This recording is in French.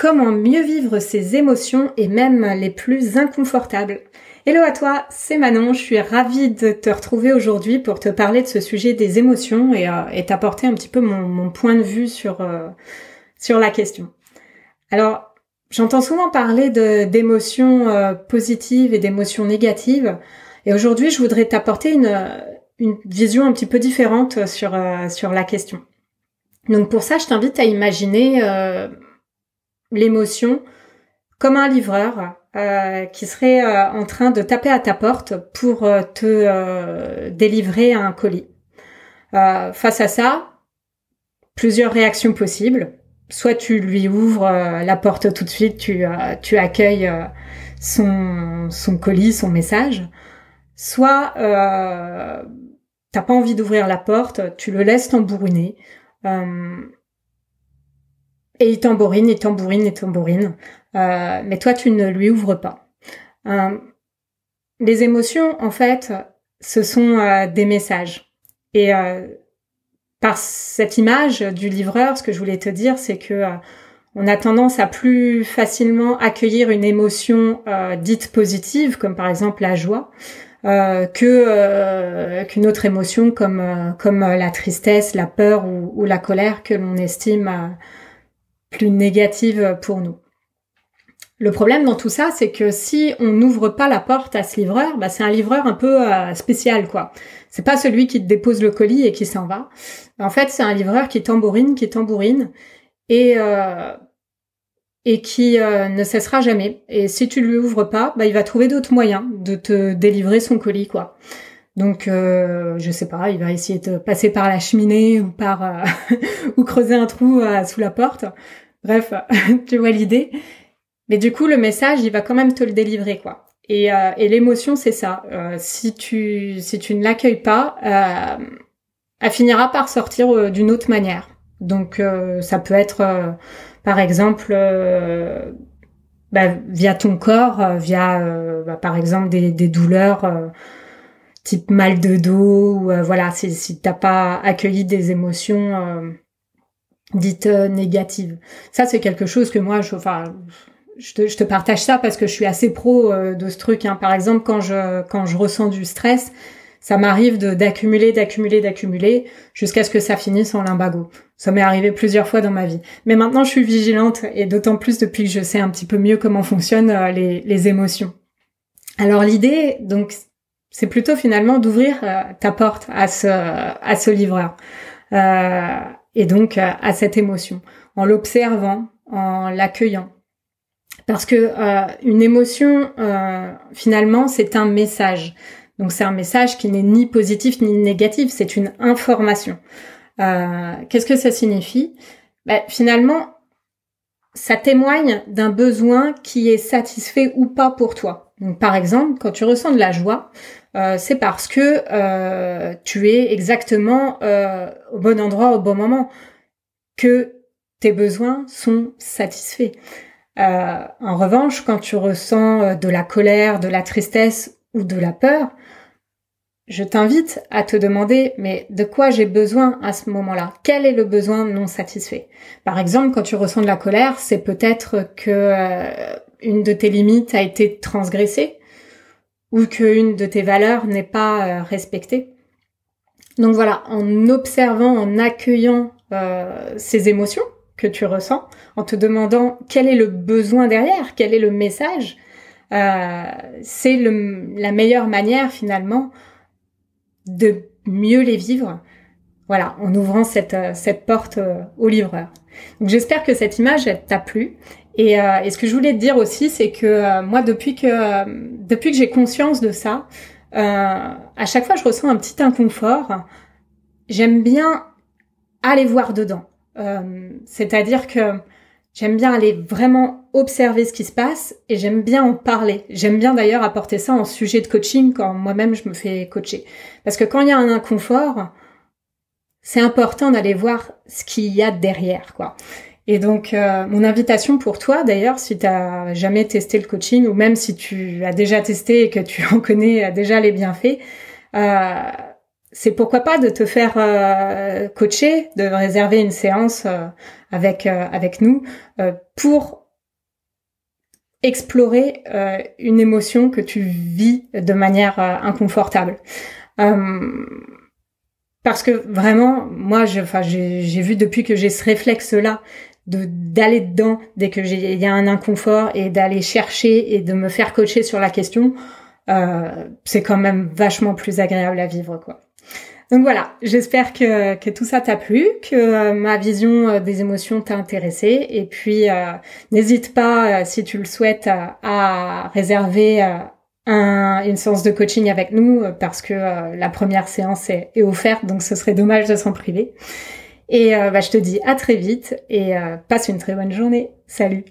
Comment mieux vivre ses émotions et même les plus inconfortables Hello à toi, c'est Manon, je suis ravie de te retrouver aujourd'hui pour te parler de ce sujet des émotions et, euh, t'apporter un petit peu mon, point de vue sur, euh, sur la question. Alors, j'entends souvent parler d'émotions euh, positives et d'émotions négatives et aujourd'hui je voudrais t'apporter une, une vision un petit peu différente sur, sur la question. Donc pour ça, je t'invite à imaginer l'émotion comme un livreur euh, qui serait euh, en train de taper à ta porte pour euh, te délivrer un colis. face à ça, plusieurs réactions possibles. Soit tu lui ouvres la porte tout de suite, tu, tu accueilles son, son colis, son message. Soit t'as pas envie d'ouvrir la porte, tu le laisses tambouriner. Et il tambourine, il tambourine, il tambourine. Euh, mais toi, tu ne lui ouvres pas. Euh, les émotions, en fait, ce sont euh, des messages. Et par cette image du livreur, ce que je voulais te dire, c'est que on a tendance à plus facilement accueillir une émotion dite positive, comme par exemple la joie, que qu'une autre émotion comme comme la tristesse, la peur ou, ou la colère que l'on estime plus négative pour nous. Le problème dans tout ça, c'est que si on n'ouvre pas la porte à ce livreur, bah c'est un livreur un peu euh, spécial, quoi. C'est pas celui qui te dépose le colis et qui s'en va. En fait, c'est un livreur qui tambourine, qui tambourine et euh, et qui euh, ne cessera jamais. Et si tu lui ouvres pas, bah il va trouver d'autres moyens de te délivrer son colis, quoi. Donc, euh, je sais pas, il va essayer de passer par la cheminée ou par ou creuser un trou sous la porte. Bref, tu vois l'idée. Mais du coup, le message, il va quand même te le délivrer, quoi. Et, euh, et l'émotion, c'est ça. Euh, si tu si tu ne l'accueilles pas, euh, elle finira par sortir euh, d'une autre manière. Donc, ça peut être, par exemple, bah, via ton corps, via, bah, par exemple, des douleurs type mal de dos. Ou, voilà, si, si t'as pas accueilli des émotions dites négatives. Ça, c'est quelque chose que moi, je, enfin, je te, partage ça parce que je suis assez pro euh, de ce truc. Hein. Par exemple, quand je quand je ressens du stress, ça m'arrive d'accumuler, d'accumuler, d'accumuler jusqu'à ce que ça finisse en limbago. Ça m'est arrivé plusieurs fois dans ma vie. Mais maintenant, je suis vigilante et d'autant plus depuis que je sais un petit peu mieux comment fonctionnent euh, les, les émotions. Alors l'idée, donc, c'est plutôt finalement d'ouvrir euh, ta porte à ce livreur et donc à cette émotion en l'observant, en l'accueillant parce que euh, une émotion, euh, finalement, c'est un message. Donc c'est un message qui n'est ni positif ni négatif, c'est une information. Euh, Qu'est-ce que ça signifie? Ben, Finalement, ça témoigne d'un besoin qui est satisfait ou pas pour toi. Par exemple, quand tu ressens de la joie, euh, c'est parce que euh, tu es exactement euh, au bon endroit au bon moment, que tes besoins sont satisfaits. En revanche, quand tu ressens de la colère, de la tristesse ou de la peur, je t'invite à te demander, mais de quoi j'ai besoin à ce moment-là? Quel est le besoin non satisfait? Par exemple, quand tu ressens de la colère, c'est peut-être que une de tes limites a été transgressée ou qu'une de tes valeurs n'est pas respectée. Donc voilà, en observant, en accueillant ces émotions, que tu ressens, en te demandant quel est le besoin derrière, quel est le message, euh, c'est la meilleure manière finalement de mieux les vivre. Voilà, en ouvrant cette, euh, cette porte euh, au livreur. Donc j'espère que cette image t'a plu. Et, et, ce que je voulais te dire aussi, c'est que moi, depuis que depuis que j'ai conscience de ça, à chaque fois je ressens un petit inconfort. J'aime bien aller voir dedans. Euh, c'est-à-dire que j'aime bien aller vraiment observer ce qui se passe et j'aime bien en parler. J'aime bien d'ailleurs apporter ça en sujet de coaching quand moi-même je me fais coacher. Parce que quand il y a un inconfort, c'est important d'aller voir ce qu'il y a derrière, quoi. Et donc, euh, mon invitation pour toi, d'ailleurs, si tu as jamais testé le coaching, ou même si tu as déjà testé et que tu en connais déjà les bienfaits, euh, c'est pourquoi pas de te faire euh, coacher, de réserver une séance euh, avec euh, avec nous pour explorer une émotion que tu vis de manière inconfortable. Parce que vraiment, moi, j'ai vu depuis que j'ai ce réflexe-là de d'aller dedans dès que il y a un inconfort et d'aller chercher et de me faire coacher sur la question, euh, c'est quand même vachement plus agréable à vivre quoi. Donc voilà, j'espère que, que tout ça t'a plu, que euh, ma vision euh, des émotions t'a intéressé et puis n'hésite pas si tu le souhaites à réserver un, une séance de coaching avec nous parce que la première séance est, offerte donc ce serait dommage de s'en priver. Et euh, bah, je te dis à très vite et euh, passe une très bonne journée. Salut